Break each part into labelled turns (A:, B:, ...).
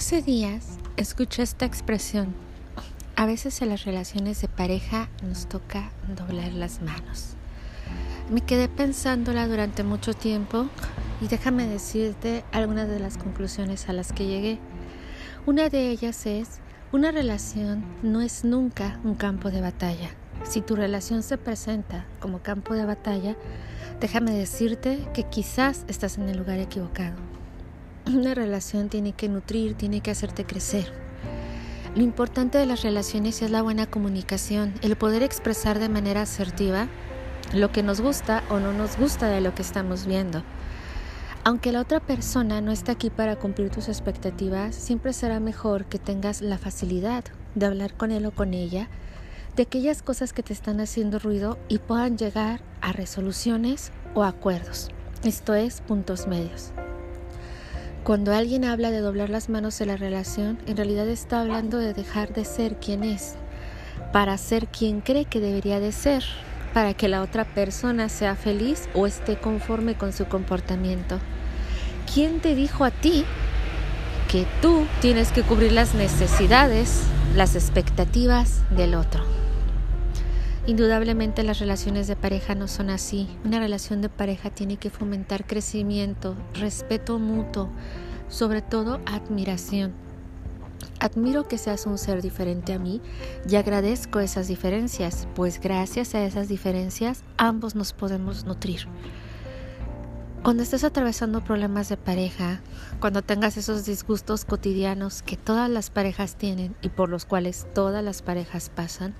A: Hace días escuché esta expresión. A veces en las relaciones de pareja nos toca doblar las manos. Me quedé pensándola durante mucho tiempo y déjame decirte algunas de las conclusiones a las que llegué. Una de ellas es, una relación no es nunca un campo de batalla. Si tu relación se presenta como campo de batalla, déjame decirte que quizás estás en el lugar equivocado. Una relación tiene que nutrir, tiene que hacerte crecer. Lo importante de las relaciones es la buena comunicación, el poder expresar de manera asertiva lo que nos gusta o no nos gusta de lo que estamos viendo. Aunque la otra persona no está aquí para cumplir tus expectativas, siempre será mejor que tengas la facilidad de hablar con él o con ella de aquellas cosas que te están haciendo ruido y puedan llegar a resoluciones o acuerdos. Esto es puntos medios. Cuando alguien habla de doblar las manos en la relación, en realidad está hablando de dejar de ser quien es, para ser quien cree que debería de ser, para que la otra persona sea feliz o esté conforme con su comportamiento. ¿Quién te dijo a ti que tú tienes que cubrir las necesidades, las expectativas del otro? Indudablemente las relaciones de pareja no son así. Una relación de pareja tiene que fomentar crecimiento, respeto mutuo, sobre todo admiración. Admiro que seas un ser diferente a mí y agradezco esas diferencias, pues gracias a esas diferencias ambos nos podemos nutrir. Cuando estés atravesando problemas de pareja, cuando tengas esos disgustos cotidianos que todas las parejas tienen y por los cuales todas las parejas pasan,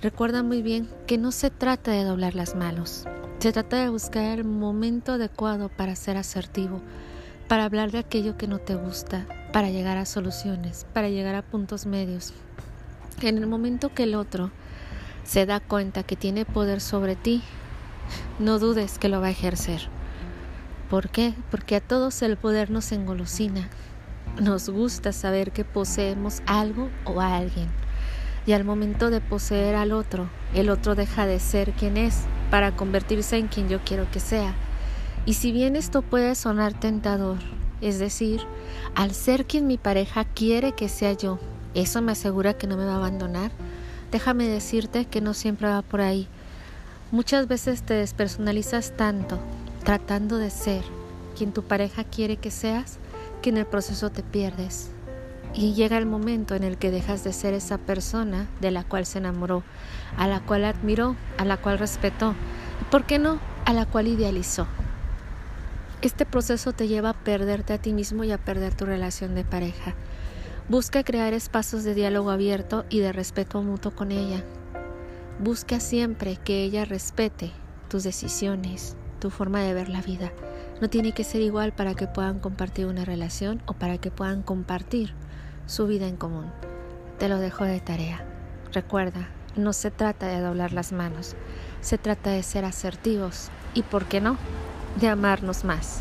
A: Recuerda muy bien que no se trata de doblar las manos, se trata de buscar el momento adecuado para ser asertivo, para hablar de aquello que no te gusta, para llegar a soluciones, para llegar a puntos medios. En el momento que el otro se da cuenta que tiene poder sobre ti, no dudes que lo va a ejercer. ¿Por qué? Porque a todos el poder nos engolosina. Nos gusta saber que poseemos algo o a alguien y al momento de poseer al otro, el otro deja de ser quien es para convertirse en quien yo quiero que sea. Y si bien esto puede sonar tentador, es decir, al ser quien mi pareja quiere que sea yo, eso me asegura que no me va a abandonar, déjame decirte que no siempre va por ahí. Muchas veces te despersonalizas tanto tratando de ser quien tu pareja quiere que seas que en el proceso te pierdes. Y llega el momento en el que dejas de ser esa persona de la cual se enamoró, a la cual admiró, a la cual respetó, y por qué no, a la cual idealizó. Este proceso te lleva a perderte a ti mismo y a perder tu relación de pareja. Busca crear espacios de diálogo abierto y de respeto mutuo con ella. Busca siempre que ella respete tus decisiones, tu forma de ver la vida. No tiene que ser igual para que puedan compartir una relación o para que puedan compartir su vida en común. Te lo dejo de tarea. Recuerda, no se trata de doblar las manos, se trata de ser asertivos y, ¿por qué no?, de amarnos más.